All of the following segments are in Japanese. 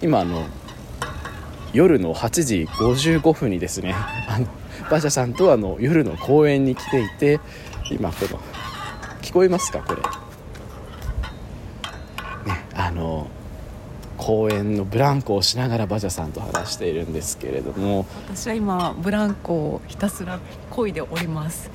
今あの夜の8時55分にですねあの馬車さんとあの夜の公園に来ていて今この聞こえますかこれ？ねあの公園のブランコをしながら馬車さんと話しているんですけれども。私は今ブランコをひたすら漕いでおります。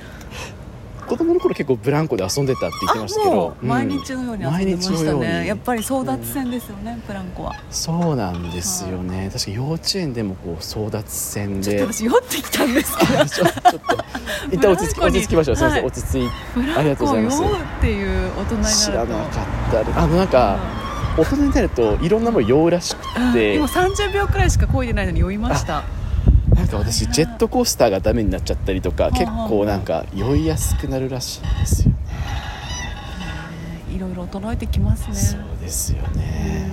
子供の頃結構ブランコで遊んでたって言ってましたけもど、う毎日のように遊んでま毎日したねやっぱり争奪戦ですよね、ブランコは。そうなんですよね、確か幼稚園でもこう争奪戦で。ちょっと私酔ってきたんですけど。ちょっと。一旦落ち着 落ち着きましょう、はい。落ち着いありがとうございます。うっていう大人にな知らなかったであのなんか、大人になるといろんなもの酔うらしくうんて、今30秒くらいしか漕いでないのに酔いました私ジェットコースターがダメになっちゃったりとかあ結構なんか酔いやすくなるらしいんですよね、いろいろ衰えてきますね。そうですよね、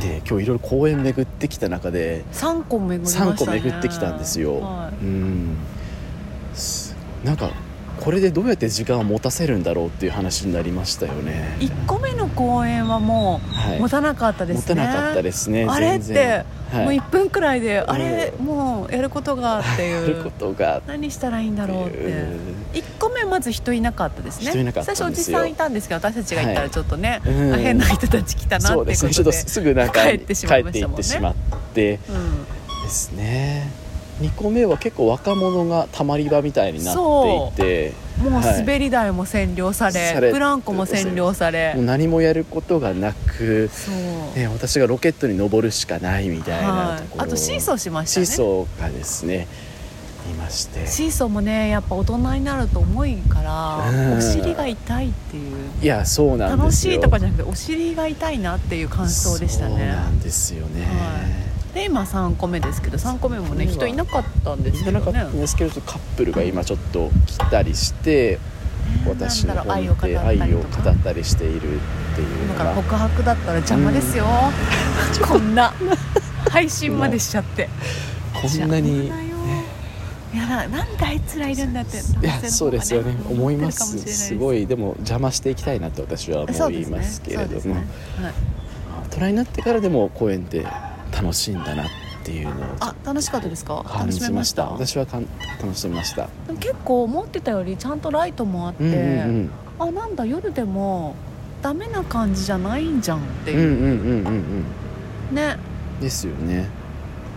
で今日いろいろ公園巡ってきた中で3個巡りましたね。3個巡ってきたんですよ、はうん。すなんかこれでどうやって時間を持たせるんだろうっていう話になりましたよね。い、1個目の公演はもはい。う持たなかったですね、持たなかったですねあれって、はい。もう1分くらいで、あうれもうやることがって やるこいうとが。何したらいいんだろうって。1個目まず人いなかったですね。人いなかったんですよ。最初おじさんいたんですけど私たちが行ったらちょっとね、うん。あ変な人たち来たなってそういうですねちょっとことです。ぐなんか帰ってしまいま帰したもんね。っていってしまって。うん。ですね2個目は結構若者がたまり場みたいになっていてもうはい。滑り台も占領され,、されブランコも占領され。もう何もやることがなく、そう、ね、私がロケットに登るしかないみたいなはい。ところ、あとシーソーしましたね。シーソーがですねいまして。シーソーもねやっぱ大人になると重いから、うん。お尻が痛いっていう。いやそうなん楽ですよ。しいとかじゃなくてお尻が痛いなっていう感想でしたそうねなんですよね、はで今3個目ですけど3個目もね今人いなかったんですいらなかけどねったんですけどカップルが今ちょっと来たりして私のなんだろう方愛を語ったりしているっていうのが。今から告白だったら邪魔ですよ、こんな。配信までしちゃって。こんなにいやななんであいつらいるんだっていやそうですよね。思いますすごい。いでも邪魔していきたいなと私は思いますけれども、そうですね。はい。大人になってからでも公園って楽しいんだなっていうのをあ楽しかったですか？感楽しめましじました？た私はかん楽しみました。結構思ってたよりちゃんとライトもあって、うんうんあなんだ夜でもダメな感じじゃないんじゃんってう。んうんうんいう、うんうんうん。ね。ですよね。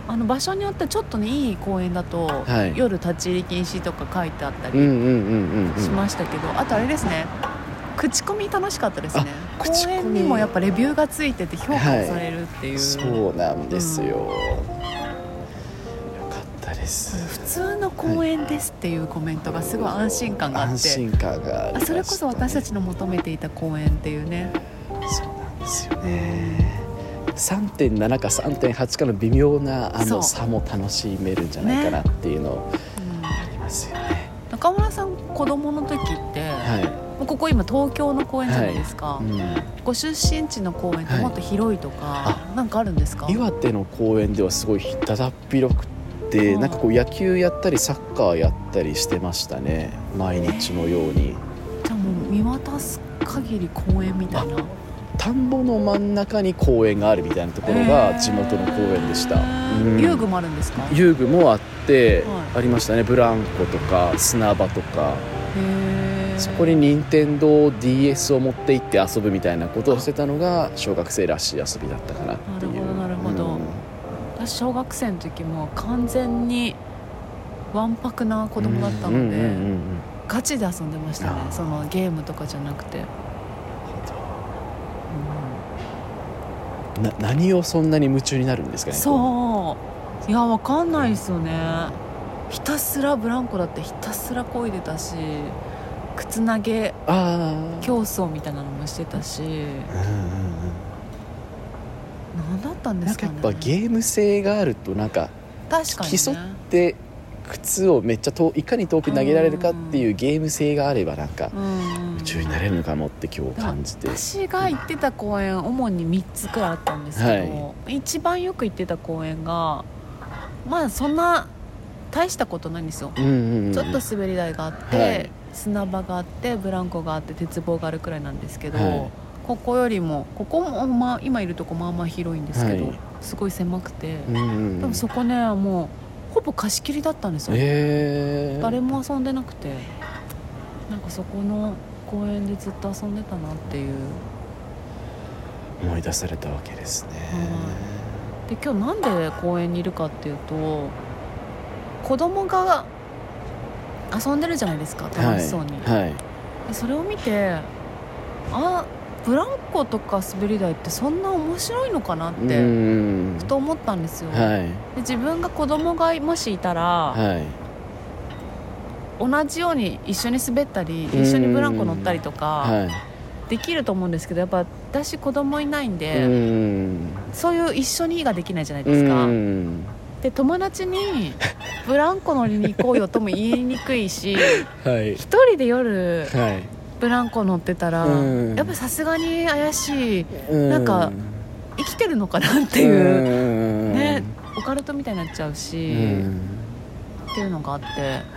あの場所によってちょっとねいい公園だと、はい。夜立ち入り禁止とか書いてあったりうんうんうんうんうん。しましたけど、あとあれですね。口コミ楽しかったですね口コミ園にもやっぱレビューがついてて評価されるっていう、そうなんですよ、よかったです。普通の公園ですっていうコメントがすごい安心感があって。安心感がねあそれこそ私たちの求めていた公園っていうね。そうなんですよね。3.7か3.8かの微妙なあの差も楽しめるんじゃないかなっていうのうん。ありますよね。中村さん子供の時って、はここ今東京の公園じゃないですか、い、うん、ご出身地の公園ってもっと広いとか、なんかあるんですか？岩手の公園ではすごいだだっ広くてうん。なんかこう野球やったりサッカーやったりしてましたね。毎日のように。じゃあもう見渡す限り公園みたいな。田んぼの真ん中に公園があるみたいなところが地元の公園でした、うん。遊具もあるんですか？へ遊具もあって、はい。ありましたね。ブランコとか砂場とか。えそこに任天堂 d s を持って行って遊ぶみたいなことをしてたのが小学生らしい遊びだったかなっていう。なるほどなるほど。うん。私小学生の時も完全にわんぱくな子供だったので、ガチで遊んでましたね。そのゲームとかじゃなくて、な何をそんなに夢中になるんですかねそう。いやわかんないですよね。ひたすらブランコだってひたすら漕いでたし靴投げ競争みたいなのもしてたし。うんうんうん何だったんですかね。やっぱゲーム性があるとなんか確かに、ね、競って靴をめっちゃ遠いかに遠く投げられるかっていうゲーム性があればなんかうん夢中になれるのかもって今日感じて。私が行ってた公園主に3つくらいあったんですけど、一番よく行ってた公園がまあそんな大したことないんですよ、うんうんうん。ちょっと滑り台があって、はい砂場があってブランコがあって鉄棒があるくらいなんですけど、はい。ここよりもここも、まあ、今いるとこまあまあ広いんですけど、はい。すごい狭くて、うんうんでもそこねもうほぼ貸し切りだったんですよ、えー、誰も遊んでなくてなんかそこの公園でずっと遊んでたなっていう。思い出されたわけですね、で今日なんで公園にいるかっていうと子供が遊んでるじゃないですか楽しそうに、はい、それを見てあブランコとか滑り台ってそんな面白いのかなっうてん。ふと思ったんですよ、はい。で自分が子供がもしいたら、はい。同じように一緒に滑ったりうん。一緒にブランコ乗ったりとかはい。できると思うんですけどやっぱ私子供いないんで、うん。そういう一緒にができないじゃないうですか、んで友達にブランコ乗りに行こうよとも言いにくいし はい。一人で夜はい。ブランコ乗ってたら、うん。やっぱさすがに怪しい。うん。なんか生きてるのかなっていう、ねオカルトみたいになっちゃううし、ん。っていうのがあって。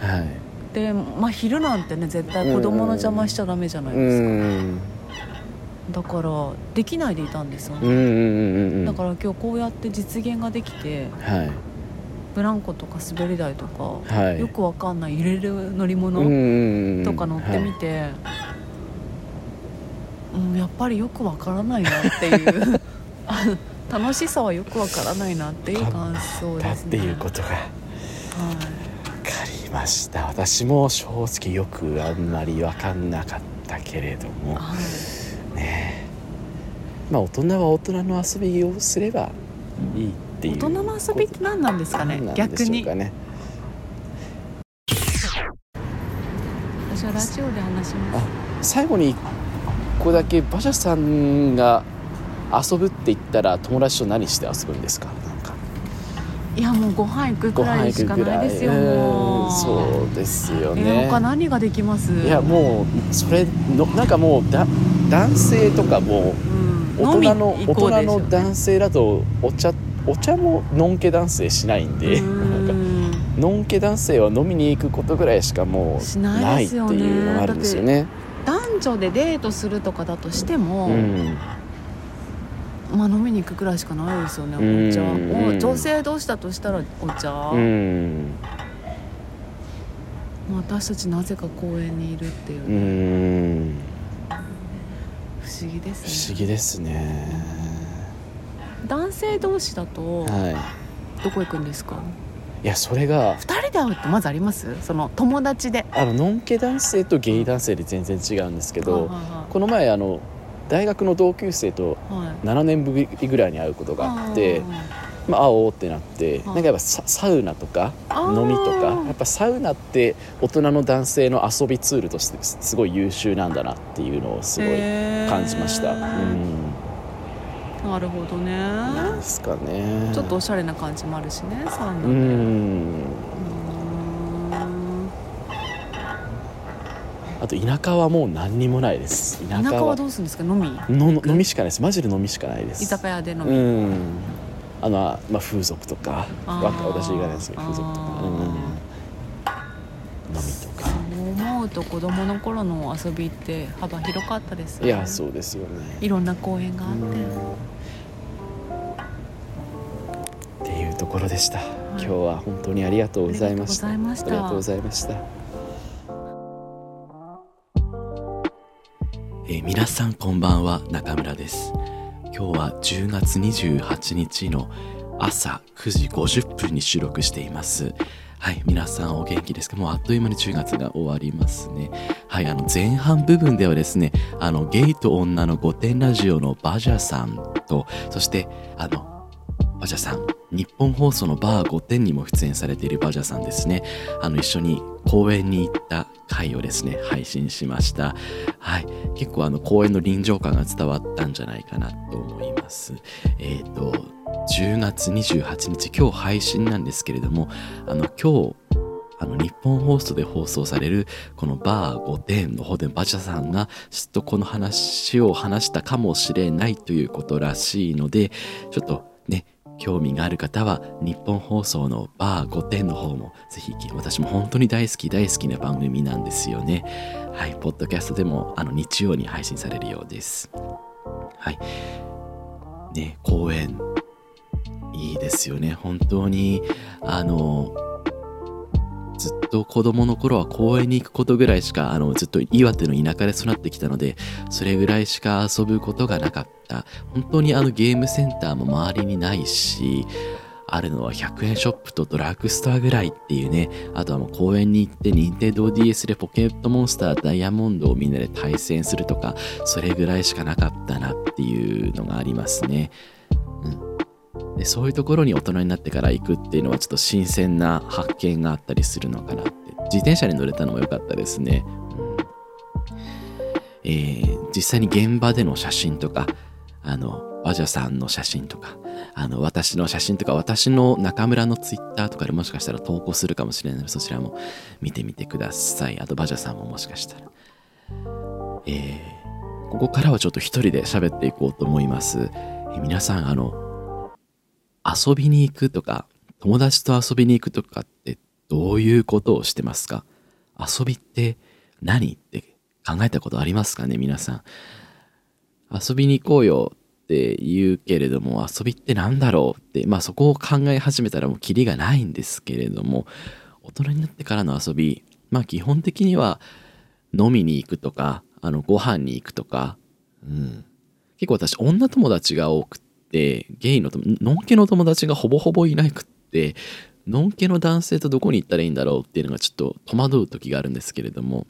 はい。で、まあ、昼なんてね絶対子供の邪魔しちゃダメじゃないですか、うん。だからできないでいたんですよね、うんうんうんうん。だから今日こうやって実現ができてはいブランコとか滑り台とか、はい。よくわかんない揺れる乗り物、物とか乗ってみて、うん、やっぱりよくわからないなっていう。楽しさはよくわからないなっていう感想だっですね。ていうことが。はい分かりました。私も正直よくあんまり分かんなかったけれども。はい。ね。まあ大人は大人の遊びをすればいいっていう。大人の遊びって何なんですかね？何なん逆に。私はラジオで話します。最後に一個だけ馬車さんが遊ぶって言ったら友達と何して遊ぶんですか？いやもうご飯行くくらいしかないですよそうですよえーね他何ができます？いやもうそれのなんかもうだ男性とかもうん、大人の大飲み行こうでしょ人の男性だとお茶お茶ものんけ男性しないんでうなんかんのんけ男性は飲みに行くことぐらいしかもうしなないいっていうのがあるんですよね。男女でデートするとかだとしても、うん。まあ飲みに行くくらいしかないですよねうん。お茶。うん。お女性同士だとしたらお茶、私たちなぜか公園にいるっていううね、ん。不思議ですね。不思議ですね。男性同士だとはどこ行くんですか？い。いやそれが二人で会うってまずあります？その友達で。あののんけ男性とゲイ男性で全然違うんですけど、この前あの大学の同級生といはい。はい7年ぶりぐらいに会うことがあって。まあ、会おうってなって、はい。なんかやっぱササウナとか飲みとかやっぱサウナって大人の男性の遊びツールとしてすごい優秀なんだなっていうのをすごい感じました、うんなるほどね。ですかね。ちょっとおしゃれな感じもあるしねサウナでううん。あと田舎はもう何にもないです。田舎はどうするんですか？飲み？の飲みしかないです。マジで飲みしかないです。居酒屋で飲み、うん。あの、まあ、風俗とか。私がないですけど風俗とか、うん、飲みとか。そう思うと子供の頃の遊びって幅広かったですよいやそうですよね。いろんな公園があってろでした、今日は本当にありがとうございました。ありがとうございました。ありがとうございました。えー皆さんこんばんは中村です。今日は10月28日の朝9時50分に収録しています。はい皆さんお元気ですか？もうあっという間に10月が終わりますね。はいあの前半部分ではですねあのゲイと女の御殿ラジオのバジャさんとそしてあのバジャさん。日本放送のバー5点にも出演されているバジャさんですね。あの一緒に公園に行った回をですね配信しました。はい。結構あの公園の臨場感が伝わったんじゃないかなと思います。えっ、と10月28日今日配信なんですけれどもあの今日あの日本放送で放送されるこのバー5点の方でバジャさんがちょっとこの話を話したかもしれないということらしいのでちょっとね興味がある方は日本放送のバー5点の方もぜひ私も本当に大好き大好きな番組なんですよね。はいポッドキャストでもあの日曜に配信されるようです。はい。ね公演。いいですよね。本当にあのずっと子供の頃は公園に行くことぐらいしかあのずっと岩手の田舎で育ってきたのでそれぐらいしか遊ぶことがなかった。本当にあのゲームセンターも周りにないしあるのは100円ショップとドラッグストアぐらいっていうねあとはもう公園に行って任天堂 d s でポケットモンスターダイヤモンドをみんなで対戦するとかそれぐらいしかなかったなっていうのがありますね、でそういうところに大人になってから行くっていうのはちょっと新鮮な発見があったりするのかなって。自転車に乗れたのも良かったですね、うん。えー、実際に現場での写真とかあのバジャさんの写真とかあの私の写真とか私の中村のツイッターとかでもしかしたら投稿するかもしれないのでそちらも見てみてください。あとバジャさんももしかしたら。えー、ここからはちょっと一人で喋っていこうと思います、え、皆さんあの遊びに行くとか友達と遊びに行くとかってどういうことをしてますか？遊びって何って考えたことありますかね皆さん。遊びに行こうよって言うけれども遊びって何だろうってまあそこを考え始めたらもうキリがないんですけれども大人になってからの遊びまあ基本的には飲みに行くとかあのご飯に行くとか、うん、結構私女友達が多くゲイののんけの友達がほぼほぼいなくってのんけの男性とどこに行ったらいいんだろうっていうのがちょっと戸惑う時があるんですけれども、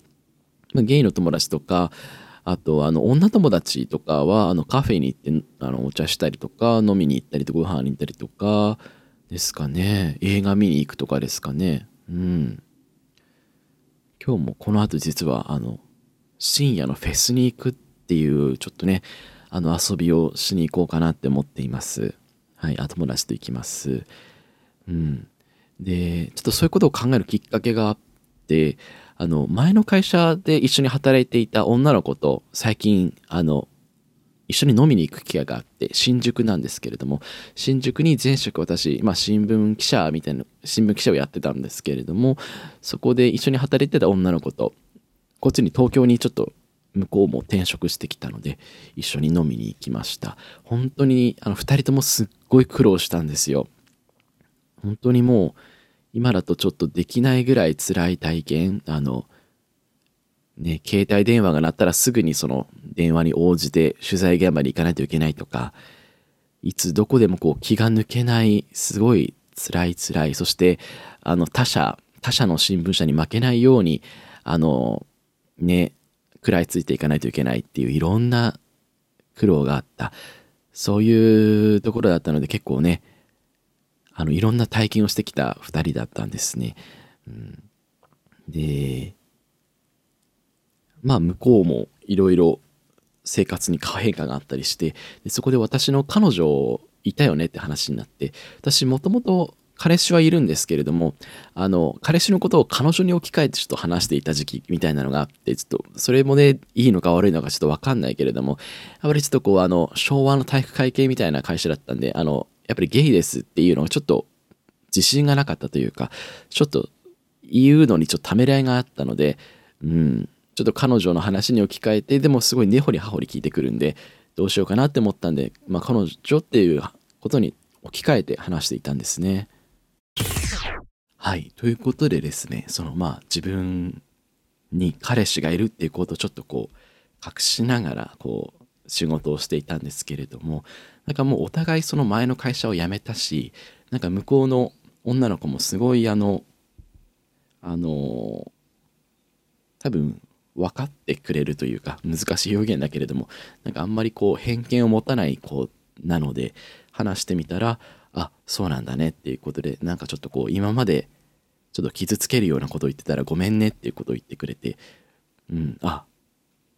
ま、ゲイの友達とかあと、あの、女友達とかは、あの、カフェに行って、あの、お茶したりとか、飲みに行ったりとか、ご飯に行ったりとか、ですかね。映画見に行くとかですかね。うん。今日もこの後実は、あの、深夜のフェスに行くっていう、ちょっとね、あの、遊びをしに行こうかなって思っています。はい、あ、友達と行きます。うん。で、ちょっとそういうことを考えるきっかけがあって、あの、前の会社で一緒に働いていた女の子と最近、あの、一緒に飲みに行く機会があって、新宿なんですけれども、新宿に前職私、まあ新聞記者みたいな、新聞記者をやってたんですけれども、そこで一緒に働いてた女の子と、こっちに東京にちょっと向こうも転職してきたので、一緒に飲みに行きました。本当に、あの、二人ともすっごい苦労したんですよ。本当にもう、今だとちょっとできないぐらい辛い体験あのね携帯電話が鳴ったらすぐにその電話に応じて取材現場に行かないといけないとかいつどこでもこう気が抜けないすごい辛い辛いそしてあの他社他社の新聞社に負けないようにあのね食らいついていかないといけないっていういろんな苦労があったそういうところだったので結構ねあのいろんな体験をしてきた2人だったんですね。うん、でまあ向こうもいろいろ生活に変化があったりしてでそこで私の彼女いたよねって話になって私もともと彼氏はいるんですけれどもあの彼氏のことを彼女に置き換えてちょっと話していた時期みたいなのがあってちょっとそれもねいいのか悪いのかちょっと分かんないけれどもやっぱりちょっとこうあの昭和の体育会系みたいな会社だったんであのやっぱりゲイですっていうのがちょっと自信がなかったというか、ちょっと言うのにちょっとためらいがあったので、うん、ちょっと彼女の話に置き換えて、でもすごい根掘り葉掘り聞いてくるんで、どうしようかなって思ったんで、まあ彼女っていうことに置き換えて話していたんですね。はい。ということでですね、そのまあ自分に彼氏がいるっていうことをちょっとこう隠しながらこう仕事をしていたんですけれども、なんかもうお互いその前の会社を辞めたしなんか向こうの女の子もすごいあのあの多分分かってくれるというか難しい表現だけれどもなんかあんまりこう偏見を持たない子なので話してみたらあそうなんだねっていうことでなんかちょっとこう今までちょっと傷つけるようなことを言ってたらごめんねっていうことを言ってくれてうんあ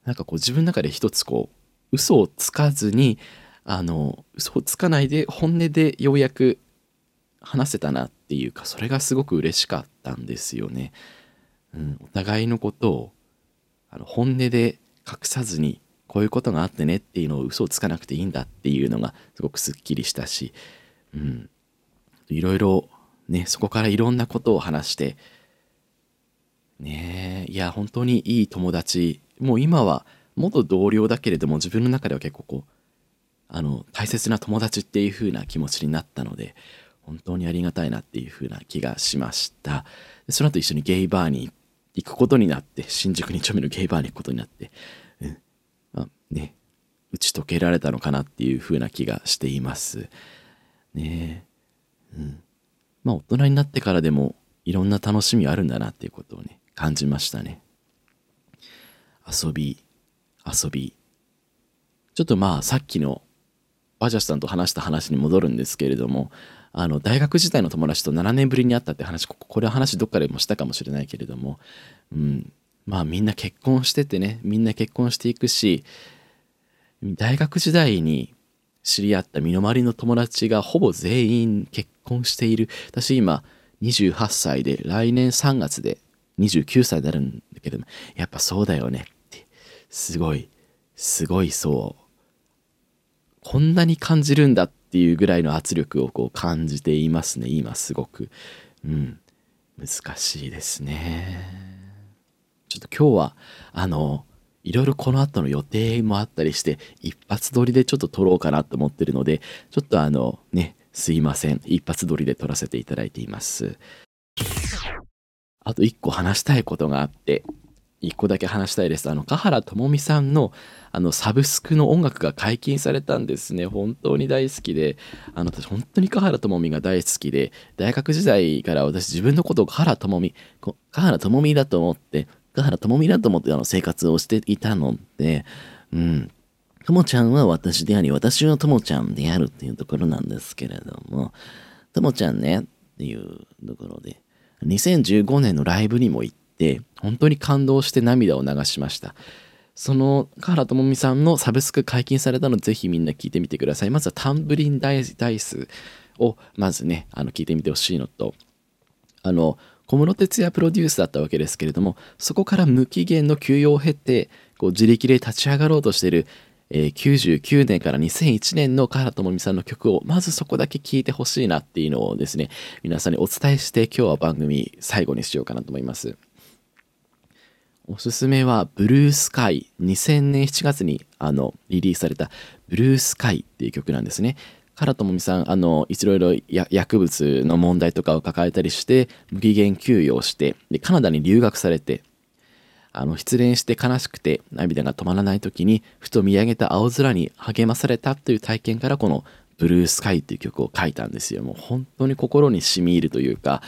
なんかこう自分の中で一つこう嘘をつかずにあの嘘をつかないで本音でようやく話せたなっていうかそれがすごく嬉しかったんですよね。うん、お互いのことをあの本音で隠さずにこういうことがあってねっていうのを嘘をつかなくていいんだっていうのがすごくすっきりしたし、うん、いろいろねそこからいろんなことを話してねえいや本当にいい友達。もう今は元同僚だけれども自分の中では結構こうあの大切な友達っていう風な気持ちになったので本当にありがたいなっていう風な気がしました。その後一緒にゲイバーに行くことになって新宿2丁目のゲイバーに行くことになって、うん。まあ、ね打ち解けられたのかなっていう風な気がしています。ねうん。まあ大人になってからでもいろんな楽しみあるんだなっていうことをね感じましたね。遊び遊び。ちょっとまあさっきのバジャスさんと話した話に戻るんですけれどもあの大学時代の友達と7年ぶりに会ったって話これは話どっかでもしたかもしれないけれども、うん、まあみんな結婚しててねみんな結婚していくし大学時代に知り合った身の回りの友達がほぼ全員結婚している。私今28歳で来年3月で29歳になるんだけどもやっぱそうだよねって。すごいすごいそう。こんなに感じるんだっていうぐらいの圧力をこう感じていますね今すごく。うん。難しいですね。ちょっと今日はあのいろいろこの後の予定もあったりして一発撮りでちょっと撮ろうかなと思ってるのでちょっとあのねすいません一発撮りで撮らせていただいていますあと一個話したいことがあって一個だけ話したいです。あの、香原朋美さんの、あの、サブスクの音楽が解禁されたんですね。本当に大好きで、あの、私、本当に香原朋美が大好きで、大学時代から私、自分のことを香原朋美、香原朋美だと思って、香原朋美だと思ってあの生活をしていたので、うん。ともちゃんは私であり、私はともちゃんであるっていうところなんですけれども、ともちゃんねっていうところで、2015年のライブにも行って、本当に感動して涙を流しましたその香原朋美さんのサブスク解禁されたのぜひみんな聞いてみてくださいまずはタンブリンダイスをまずねあの聞いてみてほしいのとあの小室哲哉プロデュースだったわけですけれどもそこから無期限の休養を経てこう自力で立ち上がろうとしているえー、99年から2001年の香原朋美さんの曲をまずそこだけ聴いてほしいなっていうのをですね皆さんにお伝えして今日は番組最後にしようかなと思います。おすすめはブルースカイ2000年7月にあのリリースされたブルースカイっていう曲なんですね。唐智美さんあのいろいろ薬物の問題とかを抱えたりして無期限休養してでカナダに留学されてあの失恋して悲しくて涙が止まらない時にふと見上げた青空に励まされたという体験からこの「ブルースカイ」っていう曲を書いたんですよ。もう本当に心に染み入るというか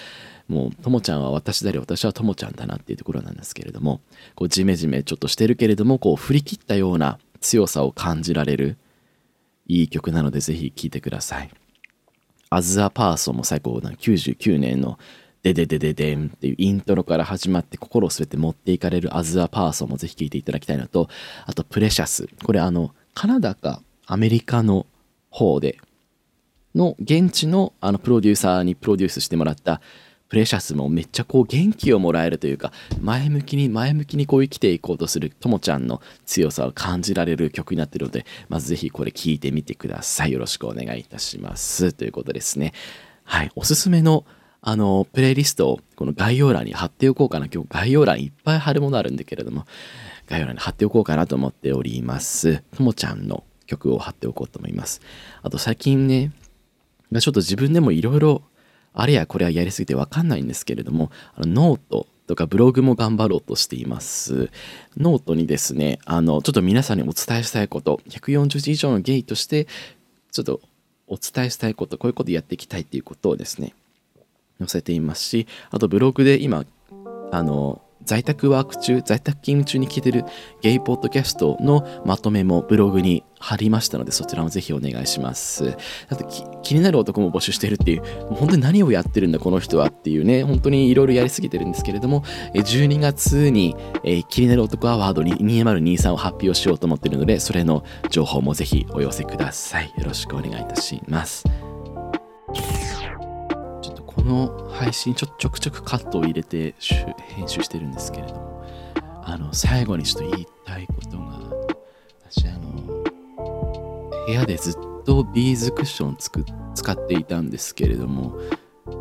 もうともちゃんは私であり私はともちゃんだなっていうところなんですけれどもこうジメジメちょっとしてるけれどもこう振り切ったような強さを感じられるいい曲なのでぜひ聴いてください。アズアパーソンも最高な99年のデデデデデンっていうイントロから始まって心を全て持っていかれるアズアパーソンもぜひ聴いていただきたいのとあとプレシャスこれあのカナダかアメリカの方での現地のあのプロデューサーにプロデュースしてもらったプレシャスもめっちゃこう元気をもらえるというか前向きに前向きにこう生きていこうとするともちゃんの強さを感じられる曲になっているのでまずぜひこれ聴いてみてください。よろしくお願いいたします。ということですね。はい。おすすめのあのプレイリストをこの概要欄に貼っておこうかな。今日概要欄いっぱい貼るものあるんだけれども概要欄に貼っておこうかなと思っております。ともちゃんの曲を貼っておこうと思います。あと最近ねちょっと自分でもいろいろあれやこれはやりすぎてわかんないんですけれども、あのノートとかブログも頑張ろうとしています。ノートにですね、あの、ちょっと皆さんにお伝えしたいこと、140字以上のゲイとして、ちょっとお伝えしたいこと、こういうことやっていきたいっていうことをですね、載せていますし、あとブログで今、あの、在宅ワーク中、在宅勤務中に聞いてるゲイポッドキャストのまとめもブログに貼りましたので、そちらもぜひお願いします。あと気になる男も募集してるっていう、本当に何をやってるんだ、この人はっていうね、本当にいろいろやりすぎてるんですけれども、12月に、えー、気になる男アワード2023を発表しようと思ってるので、それの情報もぜひお寄せください。よろしくお願いいたします。この配信ちょちょくちょくカットを入れて編集してるんですけれどもあの最後にちょっと言いたいことが私あの部屋でずっとビーズクッションつく使っていたんですけれども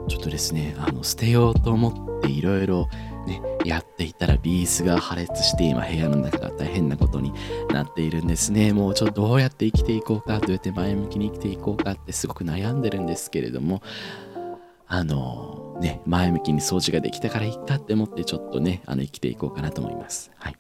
ちょっとですねあの捨てようと思っていろいろね、やっていたらビーズが破裂して今部屋の中が大変なことになっているんですね。もうちょっとどうやって生きていこうか、どうやって前向きに生きていこうかってすごく悩んでるんですけれども、あのね、前向きに掃除ができたからいいかって思ってちょっとね、あの生きていこうかなと思います。はい。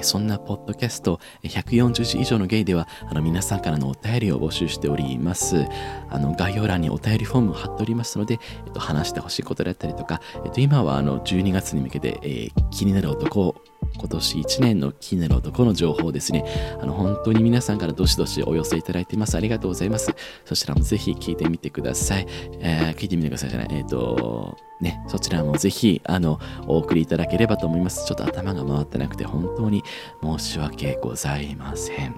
そんなポッドキャスト140字以上のゲイではあの皆さんからのお便りを募集しております。あの概要欄にお便りフォームを貼っておりますので、えっと、話してほしいことだったりとか、えっと、今はあの12月に向けて、えー、気になる男を今年1年の気になる男の情報ですね。あの本当に皆さんからどしどしお寄せいただいています。ありがとうございます。そちらもぜひ聞いてみてください。えー、聞いてみてくださいじゃない。えっ、ー、と、ね、そちらもぜひ、あの、お送りいただければと思います。ちょっと頭が回ってなくて本当に申し訳ございません。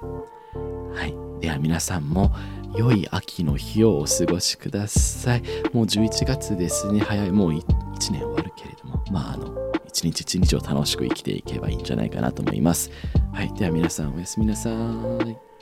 はい。では皆さんも良い秋の日をお過ごしください。もう11月ですね。早い。もう1年終わるけれども。まあ、あの、一日一日を楽しく生きていけばいいんじゃないかなと思います。はい。では皆さんおやすみなさい。